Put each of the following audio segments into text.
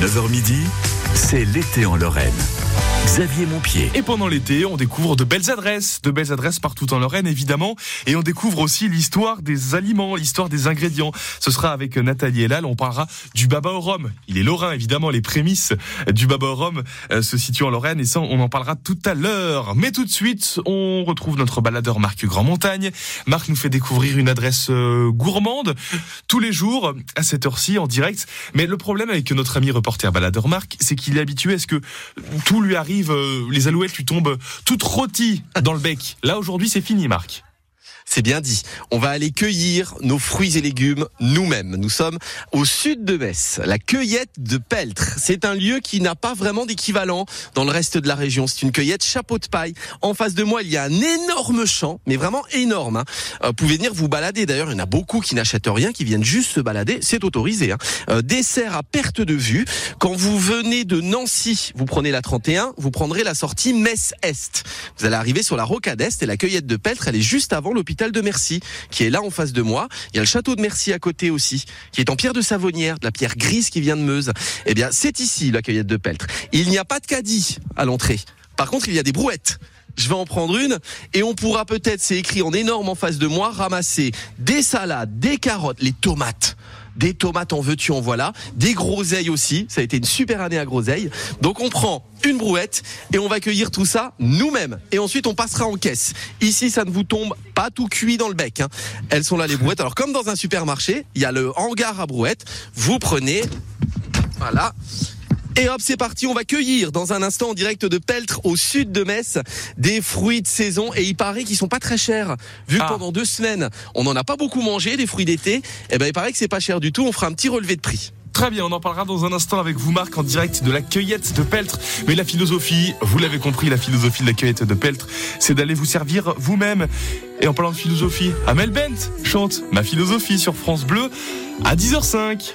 9h midi, c'est l'été en Lorraine. Xavier Montpied. Et pendant l'été, on découvre de belles adresses, de belles adresses partout en Lorraine évidemment, et on découvre aussi l'histoire des aliments, l'histoire des ingrédients. Ce sera avec Nathalie Elal, on parlera du baba au rhum. Il est lorrain évidemment, les prémices du baba au rhum euh, se situent en Lorraine et ça on en parlera tout à l'heure. Mais tout de suite, on retrouve notre baladeur Marc Grand Montagne. Marc nous fait découvrir une adresse euh, gourmande tous les jours à cette heure-ci en direct. Mais le problème avec notre ami reporter baladeur Marc, c'est qu'il est habitué à ce que tout lui arrive euh, les alouettes lui tombent toutes rôties dans le bec. Là aujourd'hui c'est fini Marc. C'est bien dit. On va aller cueillir nos fruits et légumes nous-mêmes. Nous sommes au sud de Metz, la cueillette de Peltre. C'est un lieu qui n'a pas vraiment d'équivalent dans le reste de la région. C'est une cueillette chapeau de paille. En face de moi, il y a un énorme champ, mais vraiment énorme. Hein. Euh, vous pouvez venir vous balader. D'ailleurs, il y en a beaucoup qui n'achètent rien, qui viennent juste se balader. C'est autorisé. Hein. Euh, dessert à perte de vue. Quand vous venez de Nancy, vous prenez la 31, vous prendrez la sortie Metz-Est. Vous allez arriver sur la rocade Est et la cueillette de Peltre, elle est juste avant l'hôpital de Merci, qui est là en face de moi. Il y a le château de Merci à côté aussi, qui est en pierre de Savonnière, de la pierre grise qui vient de Meuse. Eh bien, c'est ici la cueillette de Peltre. Il n'y a pas de caddie à l'entrée. Par contre, il y a des brouettes. Je vais en prendre une et on pourra peut-être, c'est écrit en énorme en face de moi, ramasser des salades, des carottes, les tomates des tomates en veux-tu en voilà, des groseilles aussi, ça a été une super année à groseilles. Donc on prend une brouette et on va cueillir tout ça nous-mêmes. Et ensuite on passera en caisse. Ici ça ne vous tombe pas tout cuit dans le bec. Hein. Elles sont là les brouettes. Alors comme dans un supermarché, il y a le hangar à brouettes. Vous prenez, voilà. Et hop, c'est parti, on va cueillir dans un instant en direct de Peltre au sud de Metz des fruits de saison et il paraît qu'ils sont pas très chers. Vu que Ah. pendant deux semaines, on n'en a pas beaucoup mangé des fruits d'été, et ben il paraît que c'est pas cher du tout, on fera un petit relevé de prix. Très bien, on en parlera dans un instant avec vous Marc en direct de la cueillette de Peltre. Mais la philosophie, vous l'avez compris, la philosophie de la cueillette de Peltre, c'est d'aller vous servir vous-même. Et en parlant de philosophie, Amel Bent chante Ma philosophie sur France Bleu à 10h05.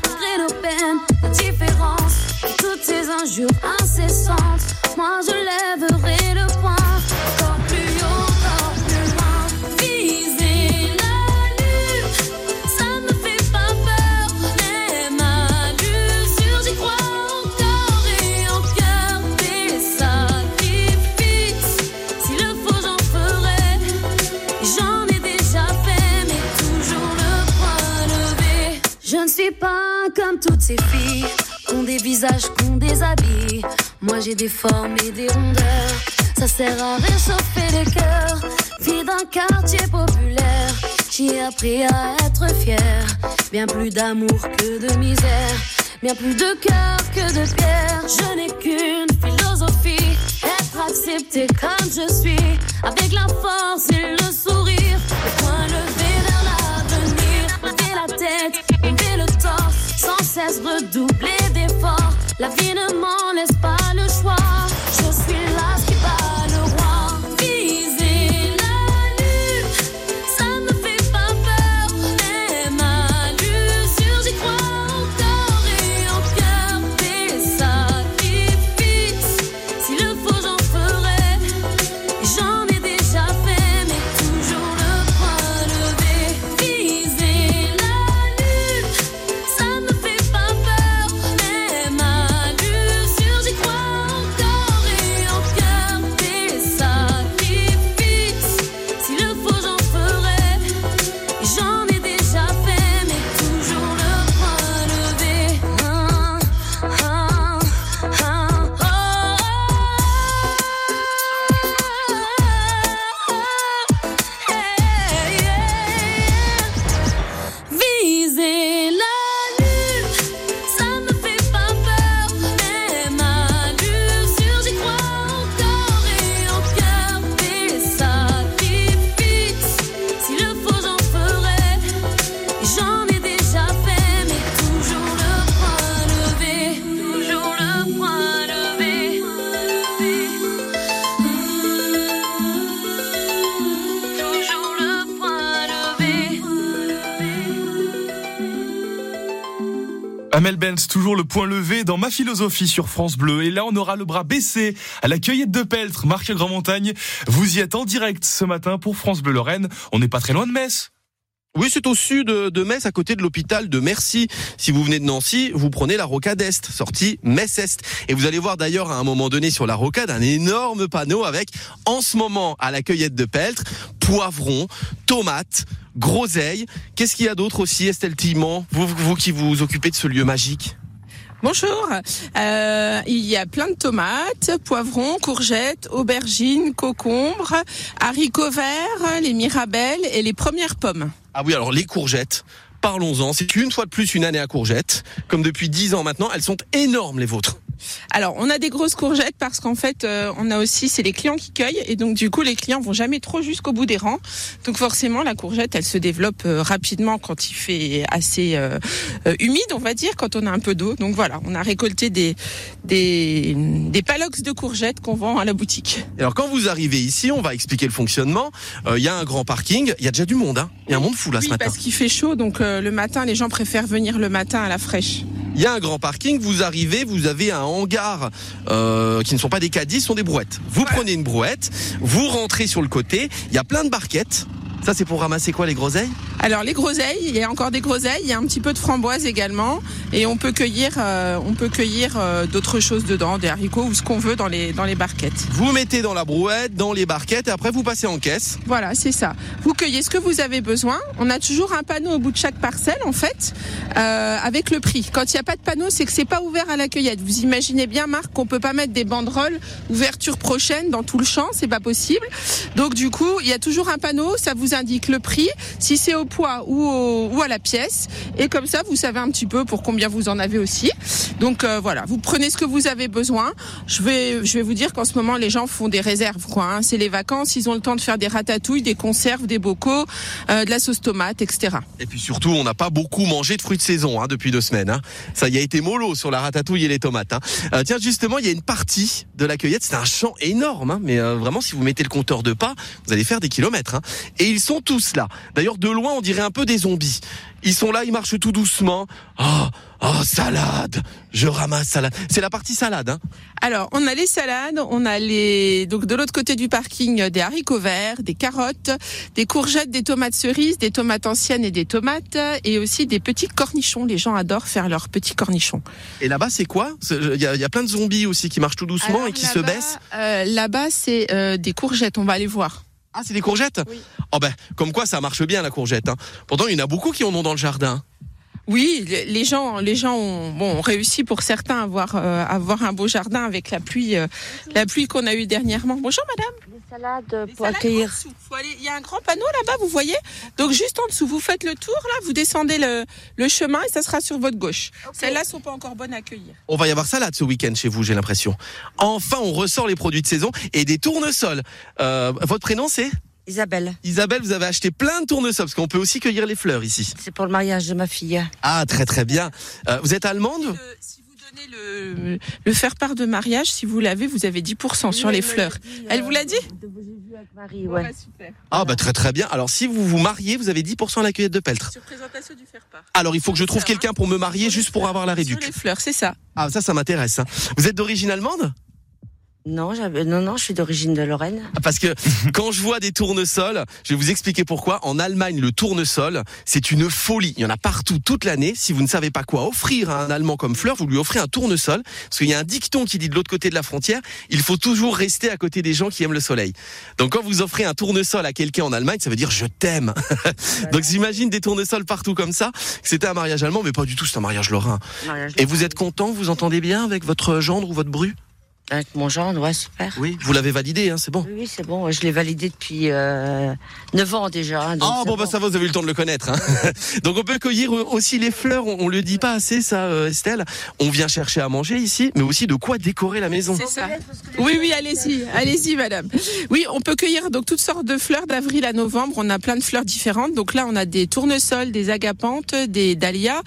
nos peines, nos différences, toutes ces injures incessantes. Moi je lèverai le poing, Je ne suis pas comme toutes ces filles, qui ont des visages, qui ont des habits. Moi j'ai des formes et des rondeurs, ça sert à réchauffer le cœur. Fille d'un quartier populaire, j'ai appris à être fière. Bien plus d'amour que de misère, bien plus de cœur que de pierre. Je n'ai qu'une philosophie, être accepté comme je suis, avec la force et le sourire. Point levé redoubler d'efforts. La vie ne m'en laisse pas Toujours le point levé dans ma philosophie sur France Bleu. Et là, on aura le bras baissé à la cueillette de Peltre. Marc Grand Montagne, vous y êtes en direct ce matin pour France Bleu Lorraine. On n'est pas très loin de Metz. Oui, c'est au sud de Metz, à côté de l'hôpital de Mercy. Si vous venez de Nancy, vous prenez la rocade Est, sortie Metz-Est. Et vous allez voir d'ailleurs à un moment donné sur la rocade un énorme panneau avec, en ce moment, à la cueillette de Peltre, poivrons, tomates, groseilles. Qu'est-ce qu'il y a d'autre aussi, Estelle vous qui vous occupez de ce lieu magique? Bonjour. Euh, il y a plein de tomates, poivrons, courgettes, aubergines, concombres, haricots verts, les mirabelles et les premières pommes. Ah oui, alors les courgettes. Parlons-en. C'est une fois de plus une année à courgettes. Comme depuis dix ans maintenant, elles sont énormes les vôtres. Alors, on a des grosses courgettes parce qu'en fait, euh, on a aussi, c'est les clients qui cueillent et donc du coup, les clients vont jamais trop jusqu'au bout des rangs. Donc forcément, la courgette, elle se développe euh, rapidement quand il fait assez euh, humide, on va dire, quand on a un peu d'eau. Donc voilà, on a récolté des des des palox de courgettes qu'on vend à la boutique. Alors quand vous arrivez ici, on va expliquer le fonctionnement. Il y a un grand parking, il y a déjà du monde, hein. Il y a un monde fou là oui, ce matin. parce qu'il fait chaud, donc le matin, les gens préfèrent venir le matin à la fraîche. Il y a un grand parking, vous arrivez, vous avez un hangar euh, qui ne sont pas des caddies, ce sont des brouettes. Vous prenez une brouette, vous rentrez sur le côté, il y a plein de barquettes. Ça, c'est pour ramasser quoi, les groseilles? Alors, les groseilles, il y a encore des groseilles, il y a un petit peu de framboises également. Et on peut cueillir, euh, on peut cueillir euh, d'autres choses dedans, des haricots ou ce qu'on veut dans les, dans les barquettes. Vous mettez dans la brouette, dans les barquettes, et après, vous passez en caisse. Voilà, c'est ça. Vous cueillez ce que vous avez besoin. On a toujours un panneau au bout de chaque parcelle, en fait, euh, avec le prix. Quand il n'y a pas de panneau, c'est que c'est pas ouvert à la cueillette. Vous imaginez bien, Marc, qu'on peut pas mettre des banderoles ouverture prochaine dans tout le champ, c'est pas possible. Donc, du coup, il y a toujours un panneau, ça vous indique le prix, si c'est au poids ou, ou à la pièce. Et comme ça, vous savez un petit peu pour combien vous en avez aussi. Donc euh, voilà, vous prenez ce que vous avez besoin. Je vais, je vais vous dire qu'en ce moment, les gens font des réserves. quoi. Hein. C'est les vacances, ils ont le temps de faire des ratatouilles, des conserves, des bocaux, euh, de la sauce tomate, etc. Et puis surtout, on n'a pas beaucoup mangé de fruits de saison hein, depuis deux semaines. Hein. Ça y a été mollo sur la ratatouille et les tomates. Hein. Euh, tiens, justement, il y a une partie de la cueillette. C'est un champ énorme, mais vraiment, si vous mettez le compteur de pas, vous allez faire des kilomètres. Et ils sont tous là. D'ailleurs, de loin, on dirait un peu des zombies. Ils sont là, ils marchent tout doucement. Oh, oh, salade Je ramasse salade. C'est la partie salade, hein Alors, on a les salades, on a les donc de l'autre côté du parking des haricots verts, des carottes, des courgettes, des tomates cerises, des tomates anciennes et des tomates et aussi des petits cornichons. Les gens adorent faire leurs petits cornichons. Et là-bas, c'est quoi? Il y, a, y a plein de zombies aussi qui marchent tout doucement Alors, et qui se baissent. euh, Là-bas, c'est euh, des courgettes. On va aller voir. Ah, c'est des courgettes Oui. Oh ben, comme quoi ça marche bien la courgette. Hein. Pourtant, il y en a beaucoup qui en ont dans le jardin. Oui, les gens, les gens ont, bon, ont réussi pour certains à avoir, euh, avoir un beau jardin avec la pluie, euh, la pluie qu'on a eue dernièrement. Bonjour madame. Des salades Les pour salades accueillir. Il y a un grand panneau là-bas, vous voyez Donc juste en dessous, vous faites le tour là, vous descendez le, le chemin et ça sera sur votre gauche. Celles-là sont pas encore bonnes à cueillir. On va y avoir salade ce week-end chez vous, j'ai l'impression. Enfin, on ressort les produits de saison et des tournesols. Euh, votre prénom c'est Isabelle, Isabelle, vous avez acheté plein de tournesols parce qu'on peut aussi cueillir les fleurs ici. c'est pour le mariage de ma fille. Ah, très très bien. Euh, vous êtes allemande? Le- si vous donnez le, le faire part de mariage, si vous l'avez, vous avez 10% sur les fleurs. Elle vous l'a dit J'ai vu avec Marie, ouais. super. Ah bah très très bien. Alors si vous vous mariez, vous avez 10% à la cueillette de Peltre. Sur présentation du faire part. Alors il faut que je trouve quelqu'un pour me marier juste pour avoir la Sur réduction. les fleurs, c'est ça. Ah ça, ça m'intéresse. hein. Vous êtes d'origine allemande? Non, non, non, je suis d'origine de Lorraine. Ah, Parce que quand je vois des tournesols, je vais vous expliquer pourquoi. En Allemagne, le tournesol, c'est une folie. Il y en a partout toute l'année. Si vous ne savez pas quoi offrir à un Allemand comme fleur, vous lui offrez un tournesol. Parce qu'il y a un dicton qui dit de l'autre côté de la frontière, il faut toujours rester à côté des gens qui aiment le soleil. Donc quand vous offrez un tournesol à quelqu'un en Allemagne, ça veut dire je t'aime. Donc j'imagine des tournesols partout comme ça. C'était un mariage allemand, mais pas du tout, c'est un mariage lorrain. Mariage Et vous êtes content, vous entendez bien avec votre gendre ou votre bru? Avec mon gendre, ouais, super. Oui, vous l'avez validé, hein, c'est bon. Oui, c'est bon. Je l'ai validé depuis euh, 9 ans déjà. hein, donc Ah c'est bon bah ça va, vous avez eu le temps de le connaître. hein. Donc on peut cueillir aussi les fleurs, on, on le dit pas assez ça euh, Estelle. On vient chercher à manger ici, mais aussi de quoi décorer la maison. C'est ça. Oui, oui, allez-y, allez-y, madame. Oui, on peut cueillir donc toutes sortes de fleurs d'avril à novembre. On a plein de fleurs différentes. Donc là, on a des tournesols, des agapantes, des dahlias,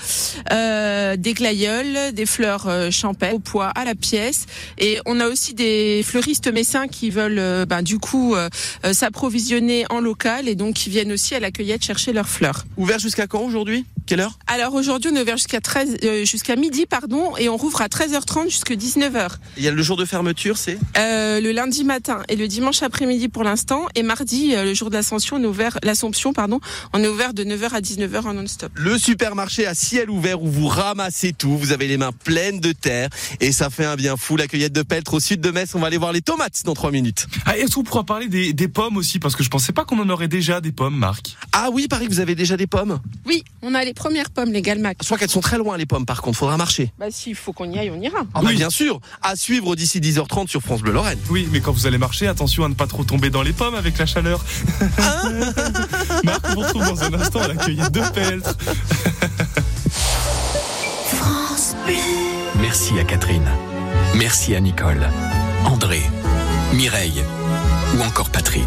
euh, des glaïeuls, des fleurs euh, champêtres au poids à la pièce. Et on on a aussi des fleuristes messins qui veulent euh, ben, du coup euh, euh, s'approvisionner en local et donc qui viennent aussi à la cueillette chercher leurs fleurs. Ouvert jusqu'à quand aujourd'hui? Quelle heure? Alors aujourd'hui on est ouvert jusqu'à 13 euh, jusqu'à midi pardon et on rouvre à 13h30 jusqu'à 19h. Il y a le jour de fermeture, c'est? Euh, le lundi matin et le dimanche après-midi pour l'instant et mardi euh, le jour de l'ascension on est ouvert l'Assomption pardon on est ouvert de 9h à 19h en non-stop. le supermarché à ciel ouvert où vous ramassez tout. Vous avez les mains pleines de terre et ça fait un bien fou. La cueillette de Peltre au sud de Metz. On va aller voir les tomates dans trois minutes. Ah, Est-ce qu'on pourra parler des, des pommes aussi? Parce que je pensais pas qu'on en aurait déjà des pommes, Marc. Ah oui, Paris, vous avez déjà des pommes? Oui, on a les premières pommes les Galmac. Je crois qu'elles sont très loin les pommes. Par contre, faudra marcher. Bah s'il faut qu'on y aille on ira. Ah bah, Oui. bien sûr. À suivre d'ici 10h30 sur France Bleu Lorraine. Oui, mais quand vous allez marcher, attention à ne pas trop tomber dans les pommes avec la chaleur. Marc, on retrouve dans un instant à la cueillette de Peltre. Merci à Catherine. Merci à Nicole, André, Mireille ou encore Patrick.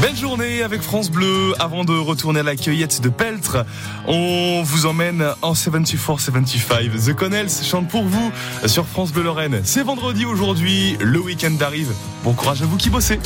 Belle journée avec France Bleu. Avant de retourner à la cueillette de Peltre, on vous emmène en 74-75. The Connells chante pour vous sur France Bleu Lorraine. C'est vendredi aujourd'hui, le week-end arrive. Bon courage à vous qui bossez.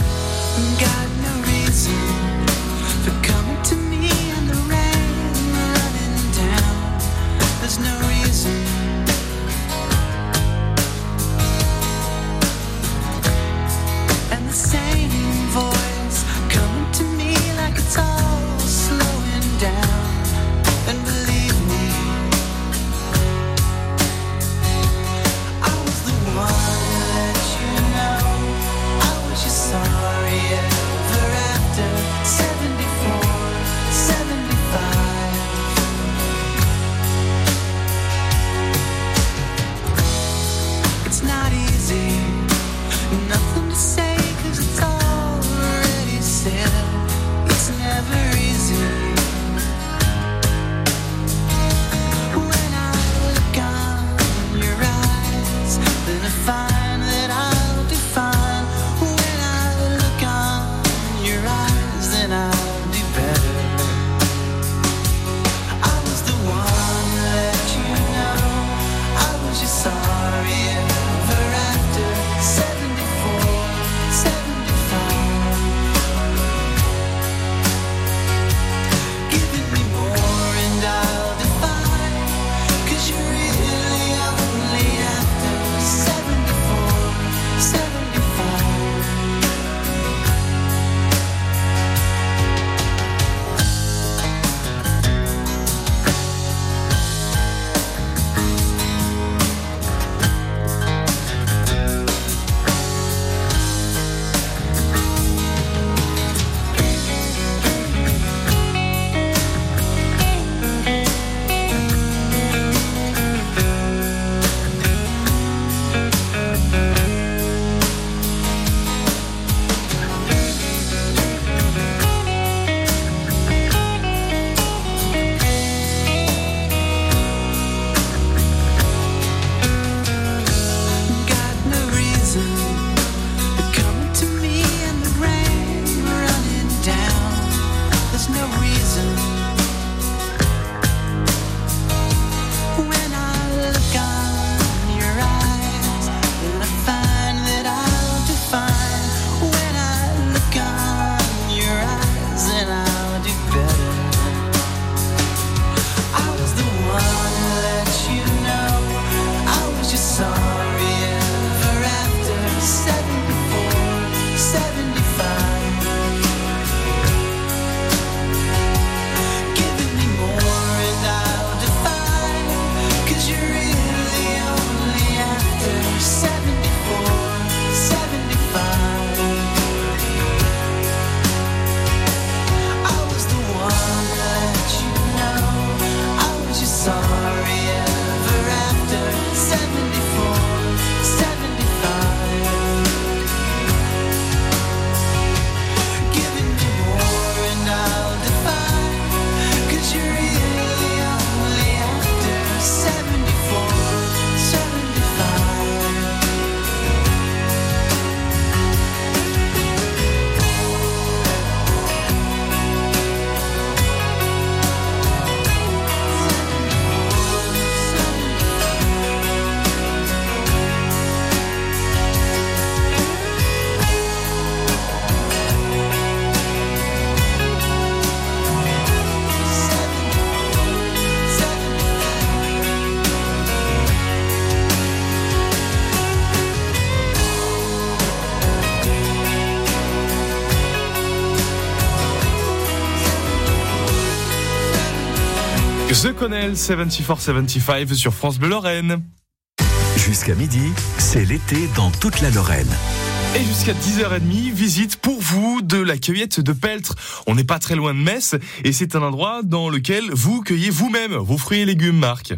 The Connell 74-75 sur France Bleu Lorraine. Jusqu'à midi, c'est l'été dans toute la Lorraine. Et jusqu'à 10h30, visite pour vous de la cueillette de Peltre. On n'est pas très loin de Metz et c'est un endroit dans lequel vous cueillez vous-même vos fruits et légumes, Marc.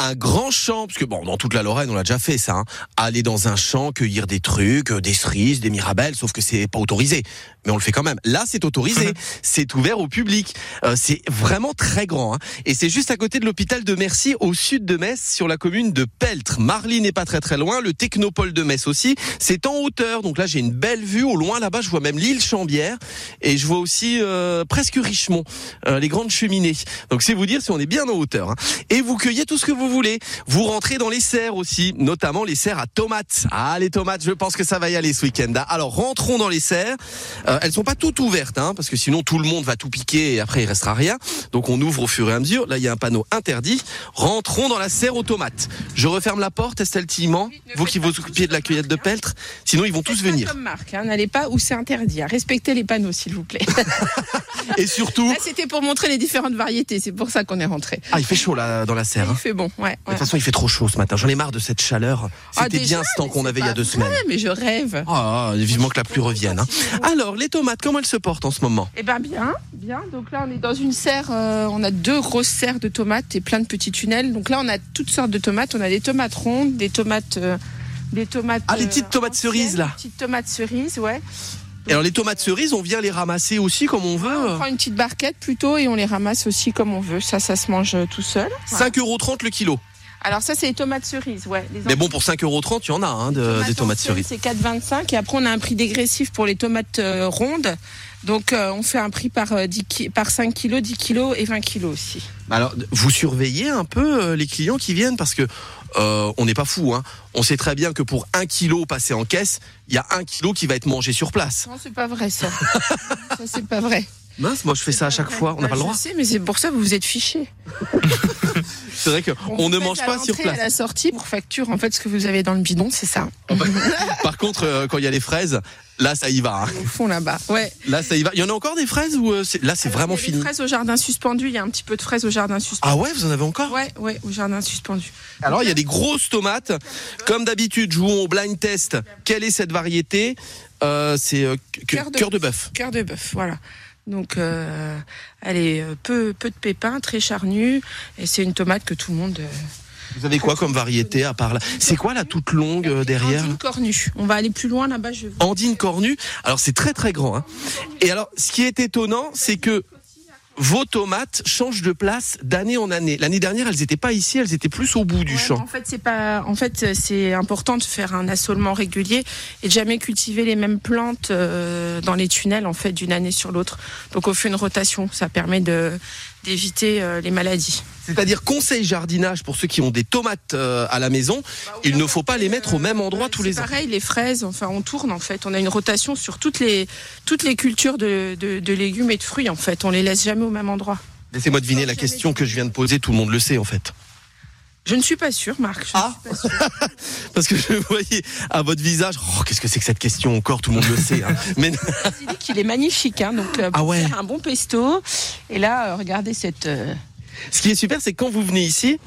Un grand champ, parce que bon, dans toute la Lorraine, on l'a déjà fait ça, hein. aller dans un champ, cueillir des trucs, euh, des cerises, des mirabelles, sauf que c'est pas autorisé. Mais on le fait quand même. Là, c'est autorisé, c'est ouvert au public. Euh, c'est vraiment très grand, hein. et c'est juste à côté de l'hôpital de Mercy, au sud de Metz, sur la commune de Peltre. Marly n'est pas très très loin, le Technopole de Metz aussi. C'est en hauteur, donc là j'ai une belle vue. Au loin là-bas, je vois même l'île Chambière, et je vois aussi euh, presque Richemont, euh, les grandes cheminées. Donc c'est vous dire si on est bien en hauteur. hein. Et vous cueillez tout ce que vous voulez. Vous rentrez dans les serres aussi, notamment les serres à tomates. Ah, les tomates, je pense que ça va y aller ce week-end. hein. Alors, rentrons dans les serres. Euh, elles sont pas toutes ouvertes, hein, parce que sinon tout le monde va tout piquer et après il restera rien. Donc on ouvre au fur et à mesure. Là, il y a un panneau interdit. Rentrons dans la serre aux tomates. Je referme la porte, Estelle Tillement. Vous qui vous occupiez de la cueillette de peltre. Sinon, ils vont tous venir. Comme Marc, hein, n'allez pas où c'est interdit. hein. Respectez les panneaux, s'il vous plaît. Et surtout, Là, c'était pour montrer les différentes variétés. C'est pour ça qu'on est rentré. ah, il fait chaud là dans la serre. Il hein. fait bon, ouais. De toute façon, il fait trop chaud ce matin. J'en ai marre de cette chaleur. Ah, C'était déjà, bien ce temps qu'on avait il y a deux semaines. mais je rêve. Ah, vivement que la pluie revienne. hein. Alors, les tomates, comment elles se portent en ce moment? Eh ben bien, bien. Donc là, on est dans une serre. euh, on a deux grosses serres de tomates et plein de petits tunnels. Donc là, on a toutes sortes de tomates. On a des tomates rondes, des tomates, euh, des tomates. Ah, les euh, petites tomates anciennes, cerises, là. Petites tomates cerises, ouais. Et alors, les tomates cerises, on vient les ramasser aussi comme on On veut. prend une petite barquette plutôt et on les ramasse aussi comme on veut. Ça, ça se mange tout seul. Voilà. 5,30€ le kilo. Alors ça, c'est les tomates cerises, ouais. Les Mais bon, pour 5,30€, il y en a hein, de- des tomates cerises. C'est 4,25 et après on a un prix dégressif pour les tomates euh, rondes. Donc euh, on fait un prix par, euh, 10 ki- par 5 kilos, 10 kilos et 20 kilos aussi. Alors, vous surveillez un peu euh, les clients qui viennent? Parce que euh, on n'est pas fou. Hein. On sait très bien que pour un kilo passé en caisse, il y a un kilo qui va être mangé sur place. Non, c'est pas vrai ça. ça c'est pas vrai. Mince, moi je fais ça à chaque fois. On n'a pas le droit. Je sais, mais c'est pour ça que vous vous êtes fichés. C'est vrai qu'on On ne mange pas sur place. À la sortie, pour facture, en fait, ce que vous avez dans le bidon, c'est ça. Par contre, euh, quand il y a les fraises, là ça y va. hein. Au fond là-bas. Ouais. Là ça y va. Il y en a encore des fraises ou euh, là c'est Alors, vraiment il y a fini? Des fraises au jardin suspendu. Il y a un petit peu de fraises au jardin suspendu. Ah ouais, vous en avez encore? Ouais, ouais, au jardin suspendu. Alors il y a des grosses tomates. Comme d'habitude, jouons au blind test. Quelle est cette variété? Euh, C'est Cœur de cœur de bœuf. Cœur de bœuf, voilà. Donc, euh, elle est euh, peu, peu de pépins, très charnue, et c'est une tomate que tout le monde. euh, Vous avez quoi comme variété à part là C'est quoi la toute longue euh, derrière Andine cornue. On va aller plus loin là-bas. Je... Andine cornue. Alors c'est très très grand. Hein. Et alors ce qui est étonnant, c'est que vos tomates changent de place d'année en année. L'année dernière, elles n'étaient pas ici, elles étaient plus au bout du Ouais, champ. En fait, c'est pas. En fait, c'est important de faire un assolement régulier et de jamais cultiver les mêmes plantes euh, dans les tunnels en fait d'une année sur l'autre. Donc, on fait une rotation. Ça permet de d'éviter euh, les maladies. C'est-à-dire conseil jardinage pour ceux qui ont des tomates euh, à la maison, il ne faut pas les mettre au même endroit tous les ans. Euh, Pareil, les fraises, enfin, on tourne en fait. On a une rotation sur toutes les toutes les cultures de, de, de légumes et de fruits en fait. On les laisse jamais au même endroit. Laissez-moi deviner la question que je viens de poser, tout le monde le sait en fait. Je ne suis pas sûre, Marc. Je Ah. ne suis pas sûre. Parce que je voyais à votre visage, oh, qu'est-ce que c'est que cette question encore, tout le monde le sait. hein. Mais il est magnifique, hein, donc euh, Ah pour ouais. faire un bon pesto. Et là, euh, regardez cette, euh, ce qui est super, c'est que quand vous venez ici,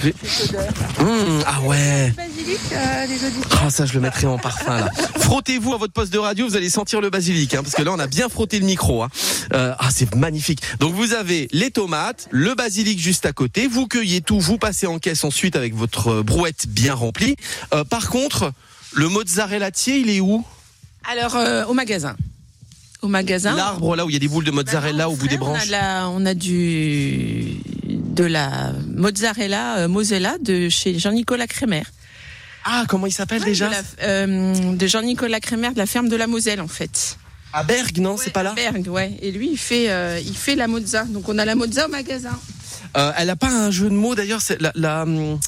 vous- cette odeur. Mmh, ah ouais. Basilic, euh, les. Ah ça je le mettrai en parfum là. Frottez-vous à votre poste de radio, vous allez sentir le basilic, hein, parce que là on a bien frotté le micro. hein. Euh, ah c'est magnifique. Donc vous avez les tomates, le basilic juste à côté, vous cueillez tout, vous passez en caisse ensuite avec votre euh, brouette bien remplie. Euh, par contre, le mozzarellatier il est où? Alors, euh, au magasin. Au magasin. L'arbre là où il y a des boules de mozzarella au bout des On a, branches. de la- on a du de la mozzarella euh, Mosella de chez Jean-Nicolas Crémer. Ah comment il s'appelle déjà de, euh, de Jean-Nicolas Crémer de la ferme de la Moselle en fait. À Berg non c'est pas là. Berg, ouais. Et lui, il fait, euh, il fait la mozza. Donc on a la mozza au magasin. Elle a pas un jeu de mots d'ailleurs, c'est la, la hum,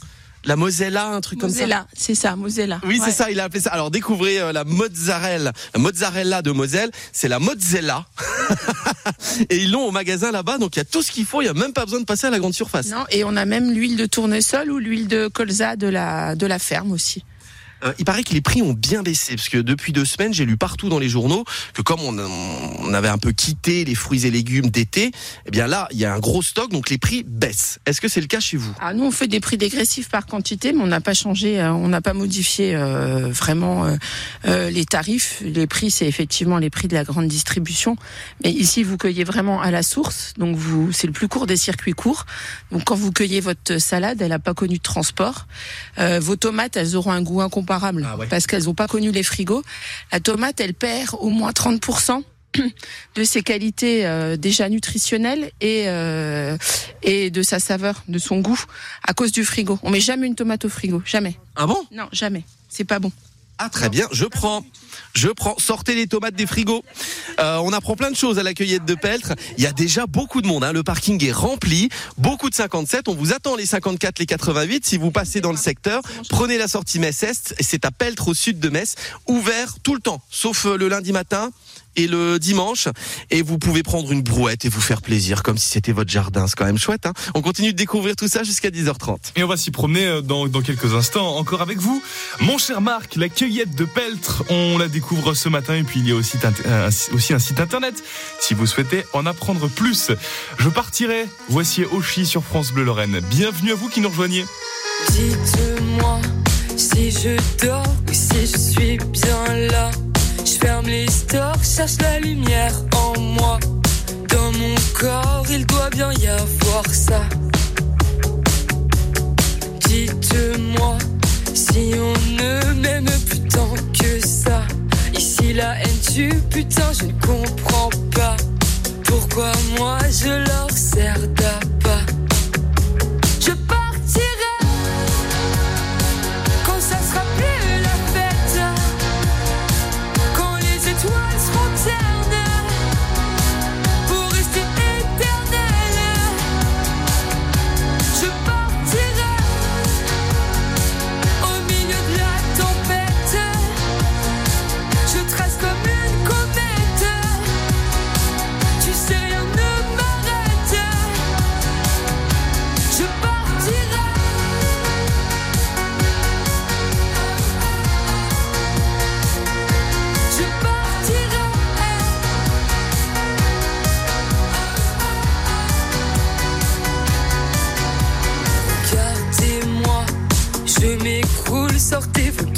la Mosella un truc comme ça. Mosella, c'est ça, Mosella. Oui, Ouais. c'est ça, il a appelé ça. Alors découvrez euh, la mozzarella, la mozzarella de Moselle, c'est la mozzella. et ils l'ont au magasin là-bas, donc il y a tout ce qu'il faut, il y a même pas besoin de passer à la grande surface. Non, et on a même l'huile de tournesol ou l'huile de colza de la de la ferme aussi. Euh, il paraît que les prix ont bien baissé parce que depuis deux semaines, j'ai lu partout dans les journaux que comme on, on avait un peu quitté les fruits et légumes d'été, eh bien là, il y a un gros stock, donc les prix baissent. Est-ce que c'est le cas chez vous? Ah, nous, on fait des prix dégressifs par quantité, mais on n'a pas changé, euh, on n'a pas modifié euh, vraiment euh, euh, les tarifs. Les prix, c'est effectivement les prix de la grande distribution. Mais ici, vous cueillez vraiment à la source, donc vous, c'est le plus court des circuits courts. Donc quand vous cueillez votre salade, elle n'a pas connu de transport. Euh, vos tomates, elles auront un goût incomparable Ah ouais. parce qu'elles n'ont pas connu les frigos. La tomate, elle perd au moins 30 de ses qualités euh, déjà nutritionnelles et euh, et de sa saveur, de son goût à cause du frigo. On met jamais une tomate au frigo, jamais. Ah bon? Non, jamais. C'est pas bon. Ah très bien, je prends. Je prends. Sortez les tomates des frigos. Euh, on apprend plein de choses à la cueillette de Peltre. Il y a déjà beaucoup de monde. hein. Le parking est rempli. Beaucoup de 57. On vous attend les 54, les 88. Si vous passez dans le secteur, prenez la sortie Metz-Est. C'est à Peltre au sud de Metz. Ouvert tout le temps, sauf euh, le lundi matin et le dimanche. Et vous pouvez prendre une brouette et vous faire plaisir comme si c'était votre jardin. C'est quand même chouette. Hein on continue de découvrir tout ça jusqu'à 10h30. Et on va s'y promener euh, dans, dans quelques instants. Encore avec vous, mon cher Marc, la cueillette de Peltre. On la découvre ce matin et puis il y a aussi un, aussi un site internet si vous souhaitez en apprendre plus. Je partirai. Voici Oshi sur France Bleu Lorraine. Bienvenue à vous qui nous rejoignez. Dites-moi si je dors ou si je suis bien là. Je ferme les stores, cherche la lumière en moi. Dans mon corps, il doit bien y avoir ça. Dites-moi si on ne m'aime plus tant que ça. Ici la haine tue, putain, je ne comprends pas. Pourquoi moi je leur sers d'appât.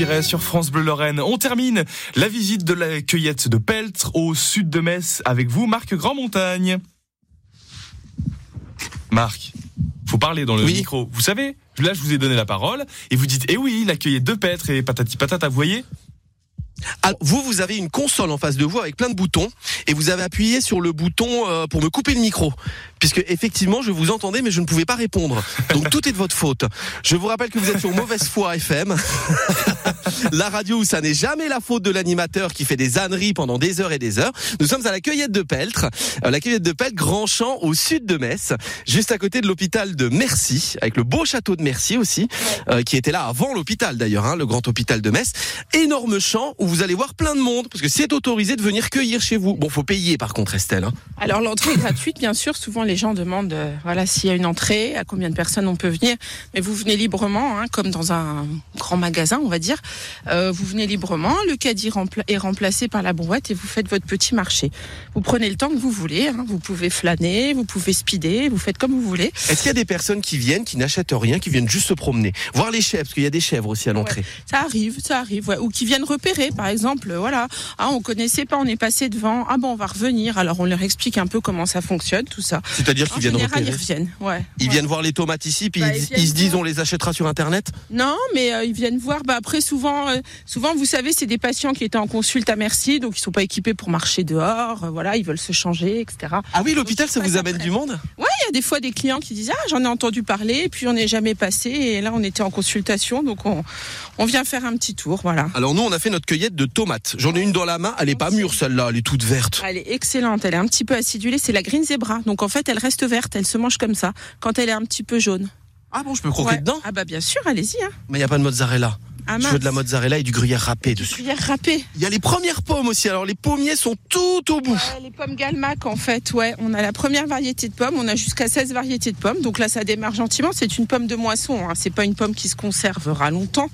sur France Bleu Lorraine. On termine la visite de la cueillette de Peltre au sud de Metz avec vous, Marc Grandmontagne. Marc, faut parler dans le Oui. micro. Vous savez, là je vous ai donné la parole et vous dites, eh oui, la cueillette de Peltre et patati patata, vous voyez? Alors, vous, vous avez une console en face de vous avec plein de boutons et vous avez appuyé sur le bouton euh, pour me couper le micro. Puisque effectivement je vous entendais mais je ne pouvais pas répondre. Donc tout est de votre faute. Je vous rappelle que vous êtes sur Mauvaise Foi FM, la radio ça n'est jamais la faute de l'animateur qui fait des âneries pendant des heures et des heures. Nous sommes à la cueillette de Peltre, Euh, la cueillette de Peltre, grand champ au sud de Metz, juste à côté de l'hôpital de Mercy, avec le beau château de Mercy aussi, euh, qui était là avant l'hôpital d'ailleurs, hein, le grand hôpital de Metz. Énorme champ où vous allez voir plein de monde, parce que c'est autorisé de venir cueillir chez vous. Bon, faut payer par contre, Estelle. hein. Alors l'entrée est gratuite, bien sûr. Souvent les gens demandent, euh, voilà, s'il y a une entrée, à combien de personnes on peut venir. Mais vous venez librement, hein, comme dans un grand magasin, on va dire. Euh, vous venez librement. Le caddie rempla- est remplacé par la brouette et vous faites votre petit marché. Vous prenez le temps que vous voulez. hein. Vous pouvez flâner, vous pouvez speeder, vous faites comme vous voulez. Est-ce qu'il y a des personnes qui viennent, qui n'achètent rien, qui viennent juste se promener, voir les chèvres, parce qu'il y a des chèvres aussi à l'entrée. Ça arrive, ça arrive. ouais. Ou qui viennent repérer, par exemple, euh, voilà. Ah, on connaissait pas, on est passé devant. Ah bon, on va revenir. Alors on leur explique un peu comment ça fonctionne, tout ça. C'est-à-dire qu'ils viennent général, ils reviennent. Ouais. Ils Ouais. viennent voir les tomates ici, puis Bah, ils, ils ils viennent se disent on les achètera sur internet. Non, mais euh, ils viennent voir. Bah après, souvent, euh, souvent, vous savez, c'est des patients qui étaient en consulte à Merci, donc ils sont pas équipés pour marcher dehors. euh, voilà, ils veulent se changer, etc. Ah oui, l'hôpital, ça vous amène du monde? Ouais, il y a des fois des clients qui disent ah j'en ai entendu parler, puis on n'est jamais passé, et là on était en consultation, donc on on vient faire un petit tour, voilà. Alors nous, on a fait notre cueillette de tomates. J'en ai une dans la main, elle est pas mûre celle-là, elle est toute verte. Elle est excellente, elle est un petit peu acidulée, c'est la green zebra, donc en fait elle reste verte, elle se mange comme ça. Quand elle est un petit peu jaune. Ah bon, je peux croquer Ouais. dedans Ah bah bien sûr, allez-y. Hein. Mais il n'y a pas de mozzarella. Ah, Je veux de la mozzarella et du gruyère râpé dessus. Cuillère râpée. Il y a les premières pommes aussi. Alors les pommiers sont tout au bout. Ouais, les pommes Galmac, en fait, ouais. On a la première variété de pommes. On a jusqu'à 16 variétés de pommes. Donc là, ça démarre gentiment. C'est une pomme de moisson. Hein. C'est pas une pomme qui se conservera longtemps.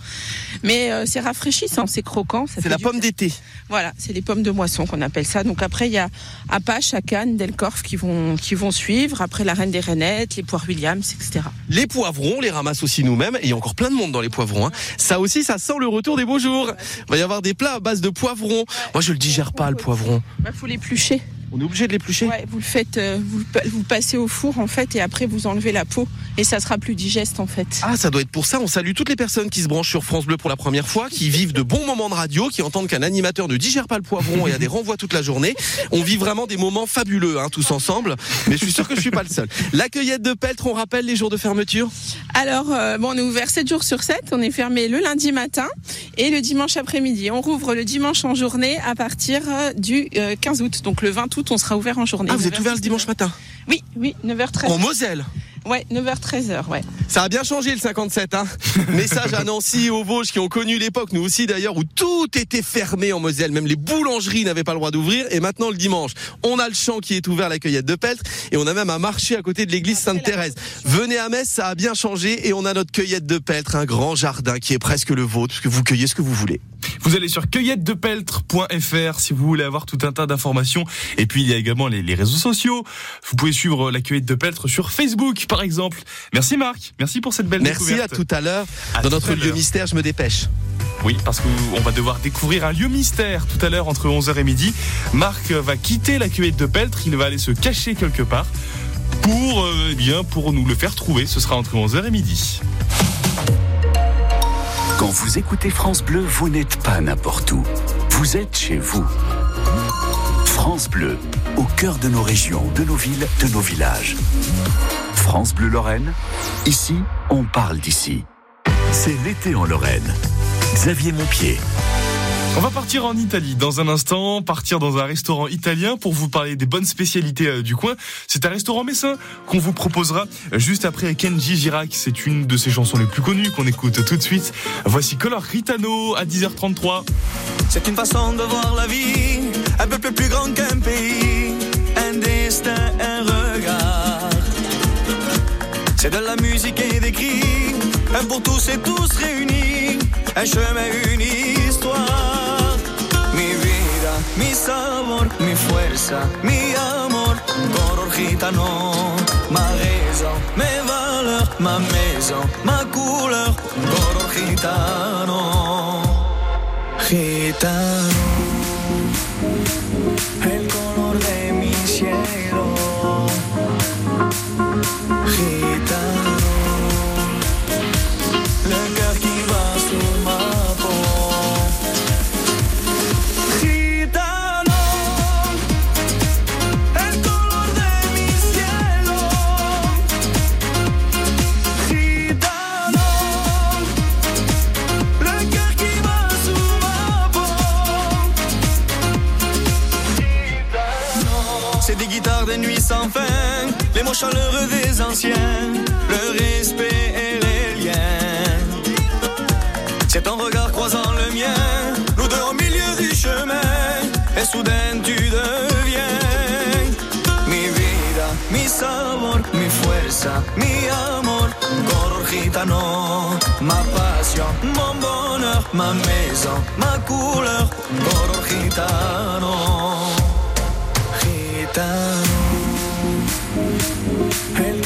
Mais euh, c'est rafraîchissant, c'est croquant. C'est la pomme d'été. Voilà, c'est les pommes de moisson qu'on appelle ça. Donc après, il y a Apache, Cannes, Delcorf qui vont, qui vont suivre. Après, la Reine des Rainettes, les poires Williams, etc. Les poivrons, on les ramasse aussi nous-mêmes. Et il y a encore plein de monde dans les poivrons. hein. Ça aussi, ça sent le retour des beaux jours. Il va y avoir des plats à base de poivrons. Moi, je le digère pas, le poivron. Bah, faut l'éplucher. On est obligé de l'éplucher Ouais, vous le faites, euh, vous, vous passez au four, en fait, et après, vous enlevez la peau. Et ça sera plus digeste, en fait. Ah, ça doit être pour ça. On salue toutes les personnes qui se branchent sur France Bleu pour la première fois, qui vivent de bons moments de radio, qui entendent qu'un animateur ne digère pas le poivron et a des renvois toute la journée. On vit vraiment des moments fabuleux, hein, tous ensemble. Mais je suis sûr que je suis pas le seul. La cueillette de Peltre, on rappelle les jours de fermeture? Alors, euh, bon, on est ouvert 7 jours sur 7. On est fermé le lundi matin et le dimanche après-midi. On rouvre le dimanche en journée à partir euh, du euh, 15 août. Donc le 20 août, on sera ouvert en journée. Ah, vous êtes 9h, ouvert le dimanche matin Oui, oui, 9h13. En Moselle Ouais, 9h13h, ouais. Ça a bien changé le 57, hein. Message à Nancy et aux Vosges qui ont connu l'époque, nous aussi d'ailleurs, où tout était fermé en Moselle. Même les boulangeries n'avaient pas le droit d'ouvrir. Et maintenant, le dimanche, on a le champ qui est ouvert à la cueillette de Peltre. Et on a même un marché à côté de l'église Sainte-Thérèse. Venez à Metz, ça a bien changé. Et on a notre cueillette de Peltre, un grand jardin qui est presque le vôtre, parce que vous cueillez ce que vous voulez. Vous allez sur cueillettedepeltre.fr si vous voulez avoir tout un tas d'informations. Et puis il y a également les, les réseaux sociaux. Vous pouvez suivre la cueillette de Peltre sur Facebook par exemple. Merci Marc, merci pour cette belle Merci à découverte. tout à l'heure. À Dans notre à lieu mystère, je me dépêche. Oui, parce qu'on va devoir découvrir un lieu mystère tout à l'heure entre 11h et midi. Marc va quitter la cueillette de Peltre, il va aller se cacher quelque part pour, euh, eh bien, pour nous le faire trouver. Ce sera entre 11h et midi. Quand vous écoutez France Bleu, vous n'êtes pas n'importe où. Vous êtes chez vous. France Bleu, au cœur de nos régions, de nos villes, de nos villages. France Bleu Lorraine, ici, on parle d'ici. C'est l'été en Lorraine. Xavier Montpied. On va partir en Italie dans un instant, partir dans un restaurant italien pour vous parler des bonnes spécialités euh, du coin. C'est un restaurant messin qu'on vous proposera euh, juste après Kenji Girac. C'est une de ses chansons les plus connues qu'on écoute tout de suite. Voici Color Ritano à 10h33. C'est une façon de voir la vie, un peuple plus grand qu'un pays, un destin, un regard. C'est de la musique et des cris, un pour tous et tous réunis, un chemin, une histoire. Mi vida, mi sabor, mi fuerza, mi amor, color gitano, ma raison, mes valeurs, ma maison, ma couleur, color gitano. Gitano, des guitares de nuit sans fin, les mots chaleureux des anciens, le respect et les liens. C'est ton regard croisant le mien, nous deux au milieu du chemin, et soudain tu deviens. Mi vida, mi sabor, mi fuerza, mi amor, color gitano, ma passion, mon bonheur, ma maison, ma couleur, color gitano, gitano, el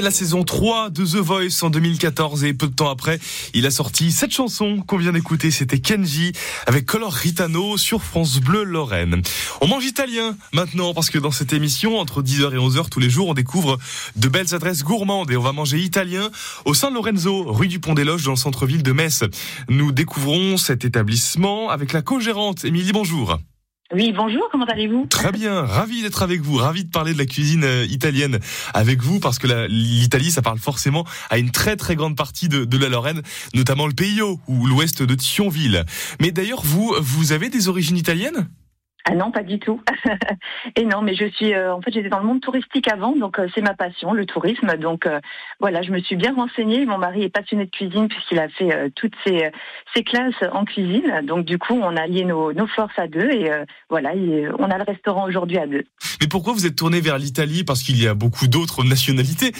la saison 3 de The Voice en 2014 et peu de temps après, il a sorti cette chanson qu'on vient d'écouter. C'était Kenji avec Color Ritano sur France Bleu Lorraine. On mange italien maintenant parce que dans cette émission, entre 10h et 11h tous les jours, on découvre de belles adresses gourmandes et on va manger italien au San Lorenzo, rue du Pont des Loges dans le centre-ville de Metz. Nous découvrons cet établissement avec la co-gérante. Émilie, bonjour. Oui, bonjour, comment allez-vous? Très bien, ravi d'être avec vous, ravi de parler de la cuisine euh, italienne avec vous parce que l'Italie, ça parle forcément à une très très grande partie de, la Lorraine, notamment le Peio ou l'ouest de Thionville. Mais d'ailleurs, vous, vous avez des origines italiennes? Ah non, pas du tout. Et non, mais je suis, euh, en fait, j'étais dans le monde touristique avant, donc euh, c'est ma passion, le tourisme. Donc euh, voilà, je me suis bien renseignée. Mon mari est passionné de cuisine puisqu'il a fait euh, toutes ses, ses classes en cuisine. Donc du coup, on a lié nos, nos forces à deux et voilà, on a le restaurant aujourd'hui à deux. Mais pourquoi vous êtes tourné vers l'Italie? Parce qu'il y a beaucoup d'autres nationalités,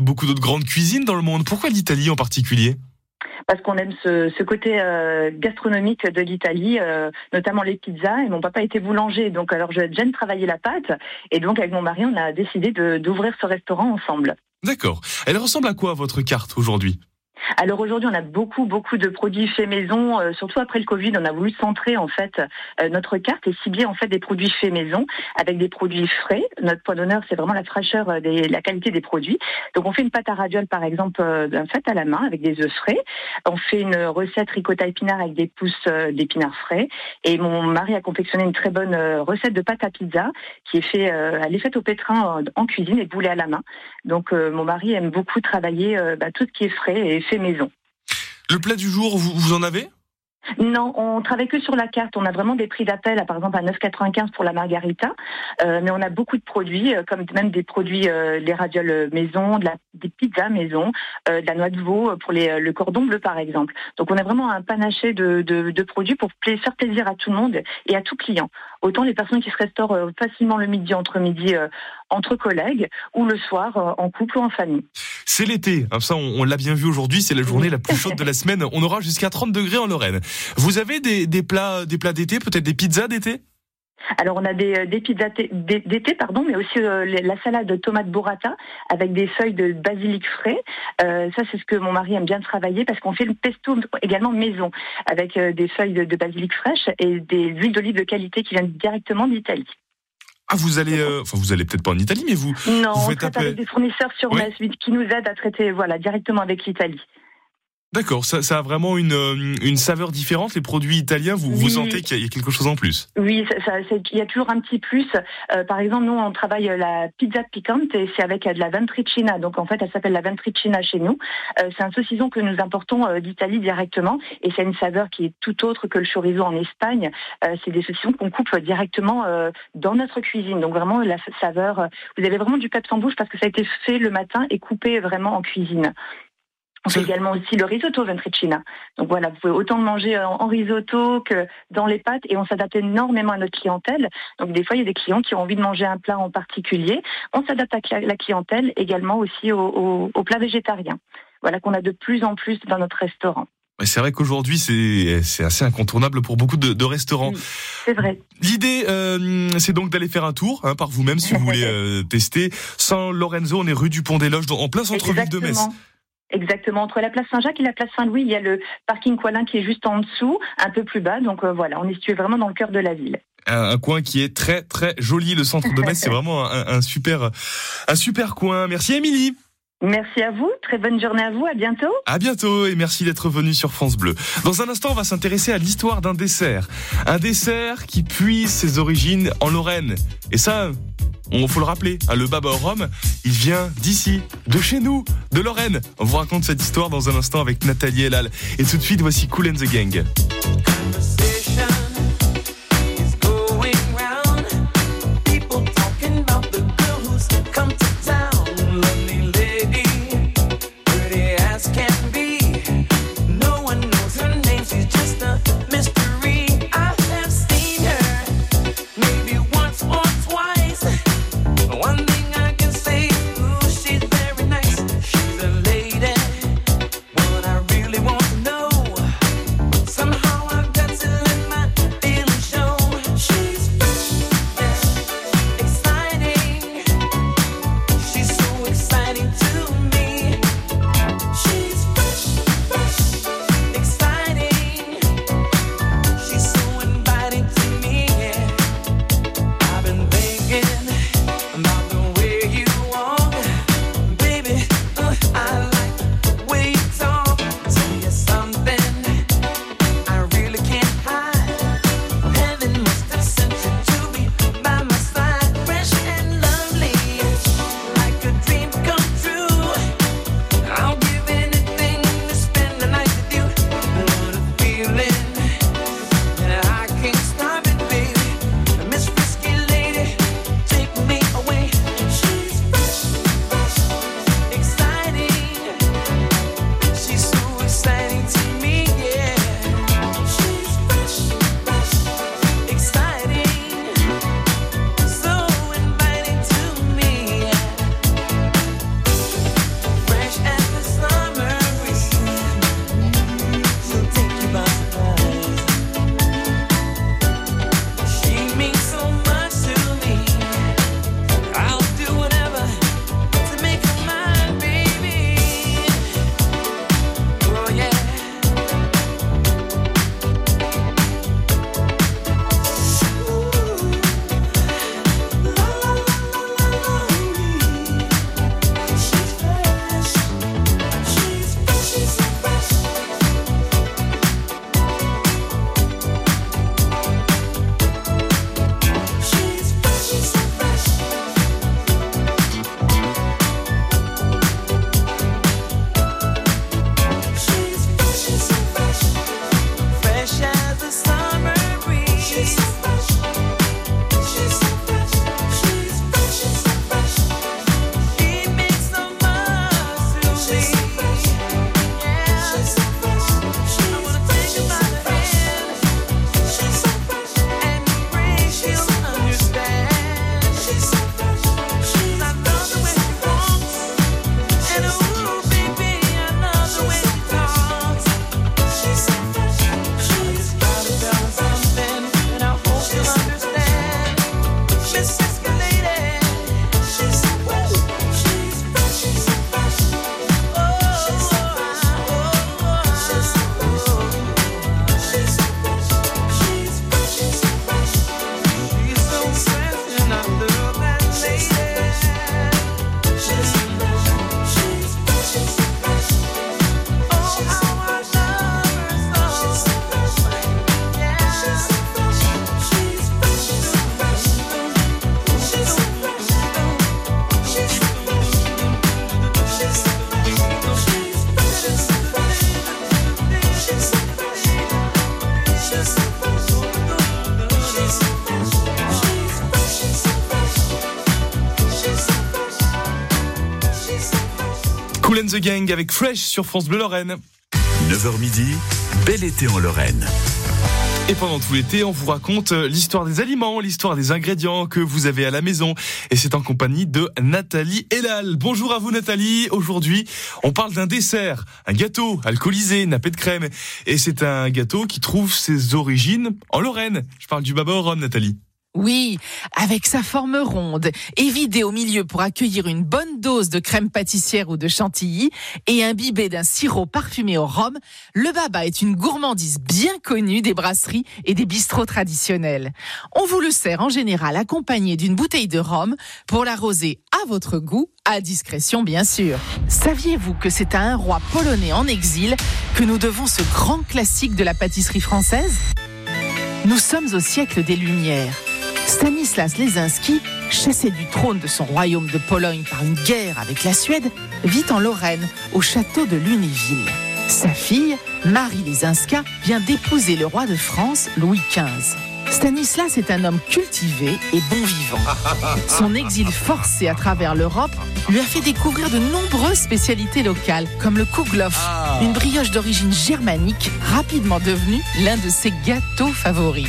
beaucoup d'autres grandes cuisines dans le monde. Pourquoi l'Italie en particulier? Parce qu'on aime ce, côté euh, gastronomique de l'Italie, euh, notamment les pizzas. Et mon papa était boulanger, donc alors je- j'aime travailler la pâte. Et donc avec mon mari, on a décidé d'ouvrir ce restaurant ensemble. D'accord. Elle ressemble à quoi votre carte aujourd'hui? Alors aujourd'hui, on a beaucoup, beaucoup de produits faits maison. euh, surtout après le Covid, on a voulu centrer en fait euh, notre carte et cibler en fait des produits faits maison avec des produits frais. Notre point d'honneur, c'est vraiment la fraîcheur, euh, des, la qualité des produits. Donc on fait une pâte à ravioles par exemple, euh, d'un fait à la main avec des œufs frais. On fait une recette ricotta épinard avec des pousses euh, d'épinards frais. Et mon mari a confectionné une très bonne euh, recette de pâte à pizza qui est fait, elle est faite au pétrin en cuisine et boulée à la main. Donc mon mari aime beaucoup travailler bah, tout ce qui est frais et fait maison. Le plat du jour, vous, vous en avez? Non, on travaille que sur la carte. On a vraiment des prix d'appel, à, par exemple à 9,95 pour la margarita. Euh, mais on a beaucoup de produits, euh, comme même des produits, euh, les ravioles maison, de la, des pizzas maison, euh, de la noix de veau pour les, le cordon bleu par exemple. Donc on a vraiment un panaché de, de, de produits pour pla- faire plaisir à tout le monde et à tout client. Autant les personnes qui se restaurent euh, facilement le midi entre midi euh, entre collègues ou le soir euh, en couple ou en famille. C'est l'été, hein, ça on, on l'a bien vu aujourd'hui, c'est la journée la plus chaude de la semaine. On aura jusqu'à 30 degrés en Lorraine. Vous avez des, des plats, des plats d'été, peut-être des pizzas d'été? Alors on a des, euh, des pizzas d'été, pardon, mais aussi euh, la salade de tomate burrata avec des feuilles de basilic frais. Euh, ça c'est ce que mon mari aime bien travailler parce qu'on fait le pesto également maison avec euh, des feuilles de, de basilic fraîches et des huiles d'olive de qualité qui viennent directement d'Italie. Ah, vous allez, euh, enfin, vous allez peut-être pas en Italie, mais vous. Non, vous on traite appel- avec des fournisseurs sur Oui. Metz qui nous aident à traiter voilà, directement avec l'Italie. D'accord, ça, ça a vraiment une, euh, une saveur différente. Les produits italiens, vous, sentez qu'il y, a- quelque chose en plus. Oui, ça, ça- c'est- il y a toujours un petit plus. Euh, par exemple, nous, on travaille euh, la pizza piquante et c'est avec de la ventricina. Donc, en fait, elle s'appelle la ventricina chez nous. Euh, c'est un saucisson que nous importons euh, d'Italie directement et c'est une saveur qui est tout autre que le chorizo en Espagne. Euh, c'est des saucissons qu'on coupe directement euh, dans notre cuisine. Donc, vraiment, la saveur, vous avez vraiment du pep en bouche parce que ça a été fait le matin et coupé vraiment en cuisine. On fait également aussi le risotto ventricina. Donc voilà, vous pouvez autant le manger en risotto que dans les pâtes et on s'adapte énormément à notre clientèle. Donc des fois, il y a des clients qui ont envie de manger un plat en particulier. On s'adapte à la clientèle également aussi aux au, au plats végétariens. Voilà qu'on a de plus en plus dans notre restaurant. C'est vrai qu'aujourd'hui, c'est assez incontournable pour beaucoup de, de restaurants. Oui. C'est vrai. L'idée, euh, c'est donc d'aller faire un tour hein, par vous-même si vous voulez euh, tester. San Lorenzo, on est rue du Pont des Loges, en plein centre-ville de Metz. Exactement. Entre la place Saint-Jacques et la place Saint-Louis, il y a le parking Coalin qui est juste en dessous, un peu plus bas. Donc euh, voilà, on est situé vraiment dans le cœur de la ville. Un, un coin qui est très très joli, le centre de Metz. c'est vraiment un, un super un super coin. Merci Émilie. Merci à vous. Très bonne journée à vous. À bientôt. À bientôt et merci d'être venu sur France Bleu. Dans un instant, on va s'intéresser à l'histoire d'un dessert. Un dessert qui puise ses origines en Lorraine. Et ça, on faut le rappeler, hein, le baba rhum, il vient d'ici, de chez nous, de Lorraine. On vous raconte cette histoire dans un instant avec Nathalie Elal. Et tout de suite, voici Cool and the Gang. Gang avec Fresh sur France Bleu Lorraine. 9h midi, bel été en Lorraine. Et pendant tout l'été, on vous raconte euh, l'histoire des aliments, l'histoire des ingrédients que vous avez à la maison. Et c'est en compagnie de Nathalie Elal. Bonjour à vous Nathalie. Aujourd'hui, on parle d'un dessert, un gâteau alcoolisé, nappé de crème. Et c'est un gâteau qui trouve ses origines en Lorraine. Je parle du baba au rhum, Nathalie. Oui, avec sa forme ronde et vidée au milieu pour accueillir une bonne dose de crème pâtissière ou de chantilly et imbibé d'un sirop parfumé au rhum, le baba est une gourmandise bien connue des brasseries et des bistrots traditionnels. On vous le sert en général accompagné d'une bouteille de rhum pour l'arroser à votre goût, à discrétion bien sûr. Saviez-vous que c'est à un roi polonais en exil que nous devons ce grand classique de la pâtisserie française? Nous sommes au siècle des Lumières. Stanislas Lesinski, chassé du trône de son royaume de Pologne par une guerre avec la Suède, vit en Lorraine, au château de Lunéville. Sa fille, Marie Lesinska, vient d'épouser le roi de France, Louis XV. Stanislas est un homme cultivé et bon vivant. Son exil forcé à travers l'Europe lui a fait découvrir de nombreuses spécialités locales, comme le kouglof, une brioche d'origine germanique, rapidement devenue l'un de ses gâteaux favoris.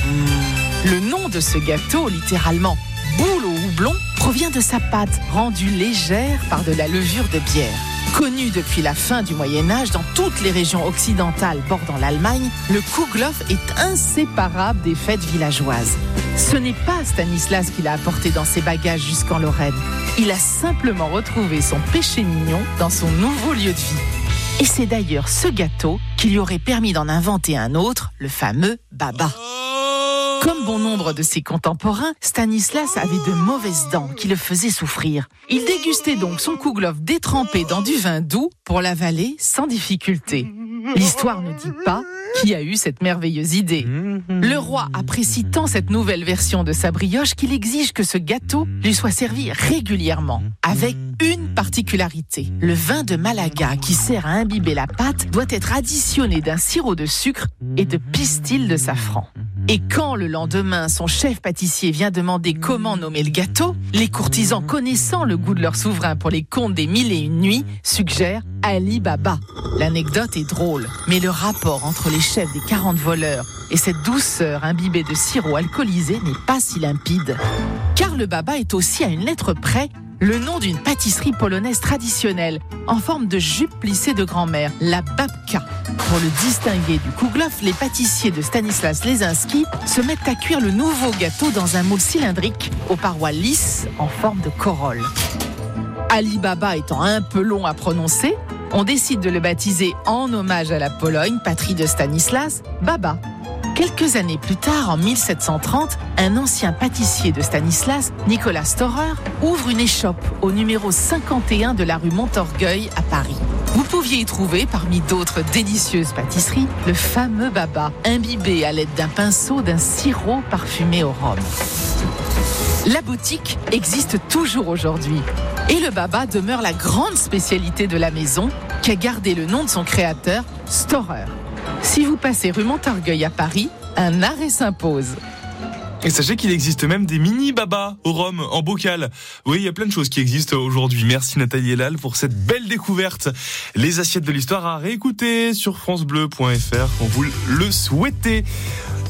Le nom de ce gâteau, littéralement boule au houblon, provient de sa pâte, rendue légère par de la levure de bière. Connu depuis la fin du Moyen Âge dans toutes les régions occidentales bordant l'Allemagne, le kouglof est inséparable des fêtes villageoises. Ce n'est pas Stanislas qui l'a apporté dans ses bagages jusqu'en Lorraine. Il a simplement retrouvé son péché mignon dans son nouveau lieu de vie. Et c'est d'ailleurs ce gâteau qui lui aurait permis d'en inventer un autre, le fameux baba. Comme bon nombre de ses contemporains, Stanislas avait de mauvaises dents qui le faisaient souffrir. Il dégustait donc son kouglof détrempé dans du vin doux pour l'avaler sans difficulté. L'histoire ne dit pas qui a eu cette merveilleuse idée. Le roi apprécie tant cette nouvelle version de sa brioche qu'il exige que ce gâteau lui soit servi régulièrement, avec une particularité. Le vin de Malaga qui sert à imbiber la pâte doit être additionné d'un sirop de sucre et de pistil de safran. Et quand le lendemain, son chef pâtissier vient demander comment nommer le gâteau, les courtisans connaissant le goût de leur souverain pour les contes des mille et une nuits suggèrent Ali Baba. L'anecdote est drôle, mais le rapport entre les chefs des 40 voleurs et cette douceur imbibée de sirop alcoolisé n'est pas si limpide. Car le Baba est aussi à une lettre près le nom d'une pâtisserie polonaise traditionnelle, en forme de jupe plissée de grand-mère, la babka. Pour le distinguer du kouglof, les pâtissiers de Stanislas Lesinski se mettent à cuire le nouveau gâteau dans un moule cylindrique aux parois lisses en forme de corolle. Alibaba étant un peu long à prononcer, on décide de le baptiser en hommage à la Pologne, patrie de Stanislas, Baba. Quelques années plus tard, en 1730, un ancien pâtissier de Stanislas, Nicolas Storer, ouvre une échoppe au numéro 51 de la rue Montorgueil à Paris. Vous pouviez y trouver, parmi d'autres délicieuses pâtisseries, le fameux baba, imbibé à l'aide d'un pinceau d'un sirop parfumé au rhum. La boutique existe toujours aujourd'hui. Et le baba demeure la grande spécialité de la maison qui a gardé le nom de son créateur, Storer. Si vous passez rue Montorgueil à Paris, un arrêt s'impose. Et sachez qu'il existe même des mini babas au rhum en bocal. Oui, il y a plein de choses qui existent aujourd'hui. Merci Nathalie Elal pour cette belle découverte. Les assiettes de l'histoire à réécouter sur francebleu.fr quand vous le souhaitez.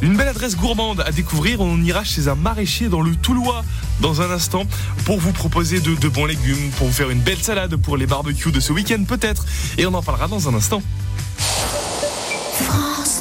Une belle adresse gourmande à découvrir. On ira chez un maraîcher dans le Toulois dans un instant pour vous proposer de, de bons légumes, pour vous faire une belle salade pour les barbecues de ce week-end peut-être. Et on en parlera dans un instant.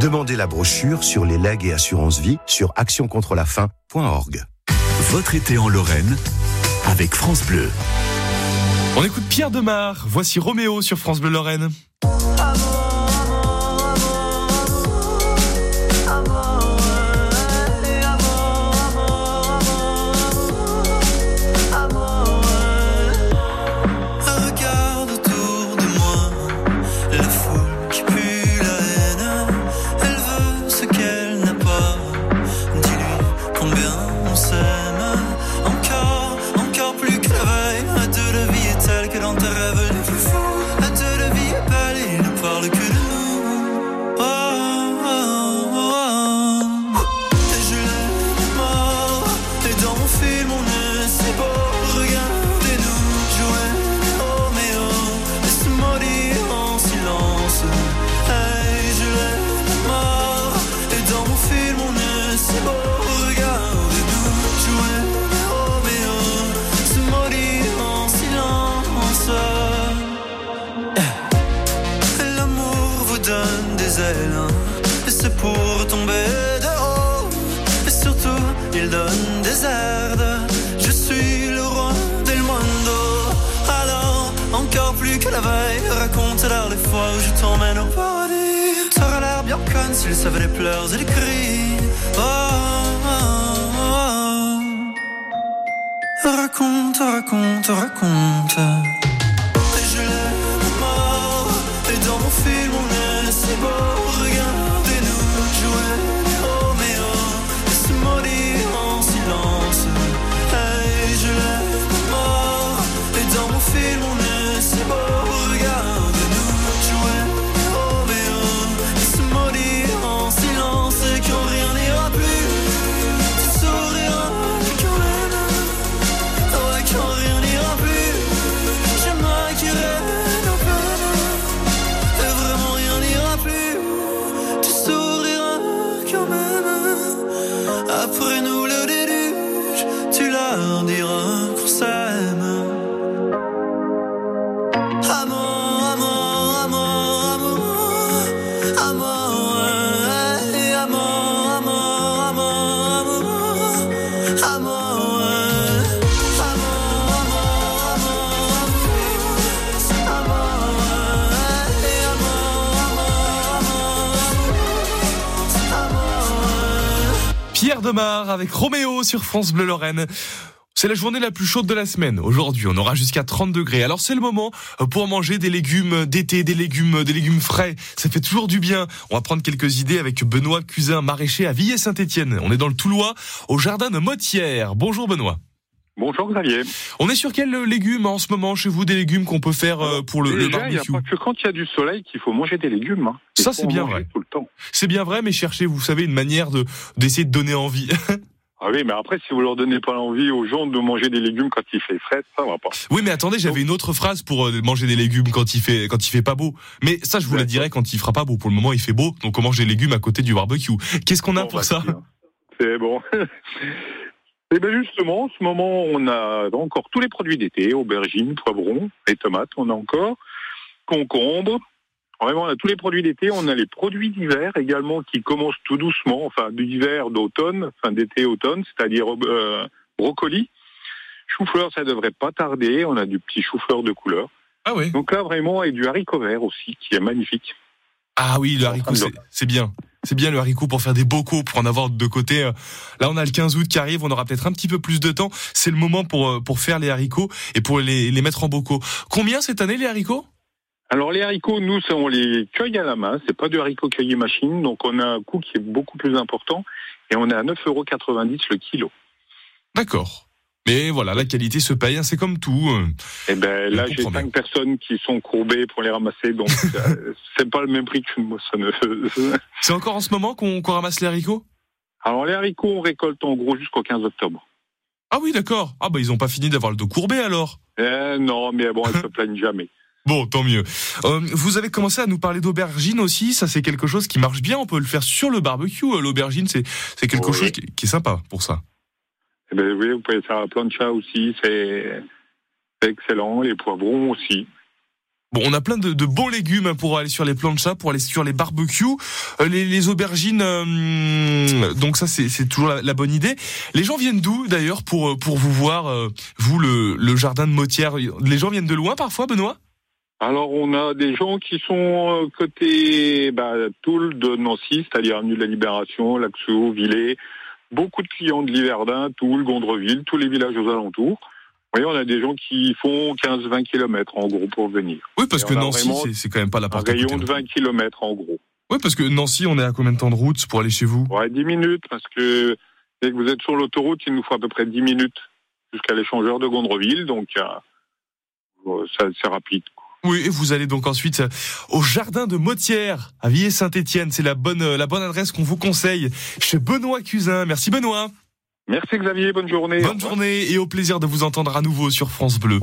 Demandez la brochure sur les legs et assurances vie sur actioncontrelafaim.org. Votre été en Lorraine avec France Bleu. On écoute Pierre Demar. Voici Roméo sur France Bleu Lorraine. Bien conne s'il savait les pleurs et les cris. Oh, oh, oh. Raconte, raconte, raconte. Pierre avec Roméo sur France Bleu Lorraine. C'est la journée la plus chaude de la semaine. Aujourd'hui, on aura jusqu'à 30 degrés. Alors c'est le moment pour manger des légumes d'été, des légumes, des légumes frais. Ça fait toujours du bien. On va prendre quelques idées avec Benoît Cusin, maraîcher à Villers-Saint-Étienne. On est dans le Toulois, au jardin de Motière. Bonjour Benoît. Bonjour Xavier. On est sur quels légumes en ce moment chez vous Des légumes qu'on peut faire euh, pour le, le Déjà, il n'y a barbecue? pas que quand il y a du soleil qu'il faut manger des légumes. hein. Ça c'est en bien vrai. Tout le temps. C'est bien vrai, mais cherchez, vous savez, une manière de d'essayer de donner envie. Ah oui, mais après, si vous leur donnez pas l'envie aux gens de manger des légumes quand il fait frais, ça va pas. Oui, mais attendez, j'avais une autre phrase pour euh, manger des légumes quand il fait quand il fait pas beau. Mais ça, je vous la dirai quand il fera pas beau. Pour le moment, il fait beau, donc on mange des légumes à côté du barbecue. Qu'est-ce qu'on a pour ça? C'est bon. Et bien justement, en ce moment, on a encore tous les produits d'été, aubergines, poivrons, et tomates, on a encore, concombres. Vraiment, on a tous les produits d'été. On a les produits d'hiver également qui commencent tout doucement, enfin d'hiver, d'automne, enfin d'été, automne, c'est-à-dire euh, brocoli. Chou-fleur, ça devrait pas tarder. On a du petit chou-fleur de couleur. Ah oui. Donc là, vraiment, et du haricot vert aussi, qui est magnifique. Ah oui, le haricot, c'est bien. C'est bien le haricot pour faire des bocaux, pour en avoir de côté. Là, on a le 15 août qui arrive, on aura peut-être un petit peu plus de temps. C'est le moment pour euh, pour faire les haricots et pour les, les mettre en bocaux. Combien cette année les haricots? Alors les haricots, nous, ça, on les cueille à la main. C'est pas du haricot cueilli machine, donc on a un coût qui est beaucoup plus important et on est à 9,90 euros le kilo. D'accord. Mais voilà, la qualité se paye, hein, c'est comme tout. euh. Et ben là, j'ai cinq personnes qui sont courbées pour les ramasser, donc euh, c'est pas le même prix qu'une moissonneuse. C'est encore en ce moment qu'on ramasse les haricots? Alors les haricots, on récolte en gros jusqu'au 15 octobre. Ah oui, d'accord. Ah bah ils ont pas fini d'avoir le dos courbé alors. Eh, non, mais bon, elles se plaignent jamais. Bon, tant mieux. Euh, vous avez commencé à nous parler d'aubergine aussi. Ça, c'est quelque chose qui marche bien. On peut le faire sur le barbecue. Euh, L'aubergine, c'est c'est quelque Oui. chose qui, qui est sympa pour ça. Eh ben oui, vous pouvez faire la plancha aussi, c'est excellent. Les poivrons aussi. Bon, on a plein de, de bons légumes hein, pour aller sur les planchas, pour aller sur les barbecues, Euh, les, les aubergines. euh, donc ça, c'est toujours la, la bonne idée. Les gens viennent d'où d'ailleurs pour euh, pour vous voir, euh, vous le, le jardin de Motière Les gens viennent de loin parfois, Benoît? Alors, on a des gens qui sont côté bah, Toul de Nancy, c'est-à-dire Avenue de la Libération, Laxou, Villers. Beaucoup de clients de Liverdun, Toul, Gondreville, tous les villages aux alentours. Vous voyez, on a des gens qui font 15-20 kilomètres en gros pour venir. Oui, parce Et que Nancy, c'est- quand même pas la Un porte à rayon côté. de 20 kilomètres en gros. Oui, parce que Nancy, on est à combien de temps de route pour aller chez vous? Ouais, 10 minutes, parce que dès que vous êtes sur l'autoroute, il nous faut à peu près 10 minutes jusqu'à l'échangeur de Gondreville, donc euh, ça, c'est rapide. Oui, et vous allez donc ensuite euh, au jardin de Motière à Villers-Saint-Étienne. C'est la bonne euh, la bonne adresse qu'on vous conseille chez Benoît Cusin. Merci Benoît. Merci Xavier, bonne journée. Bonne journée et au plaisir de vous entendre à nouveau sur France Bleu.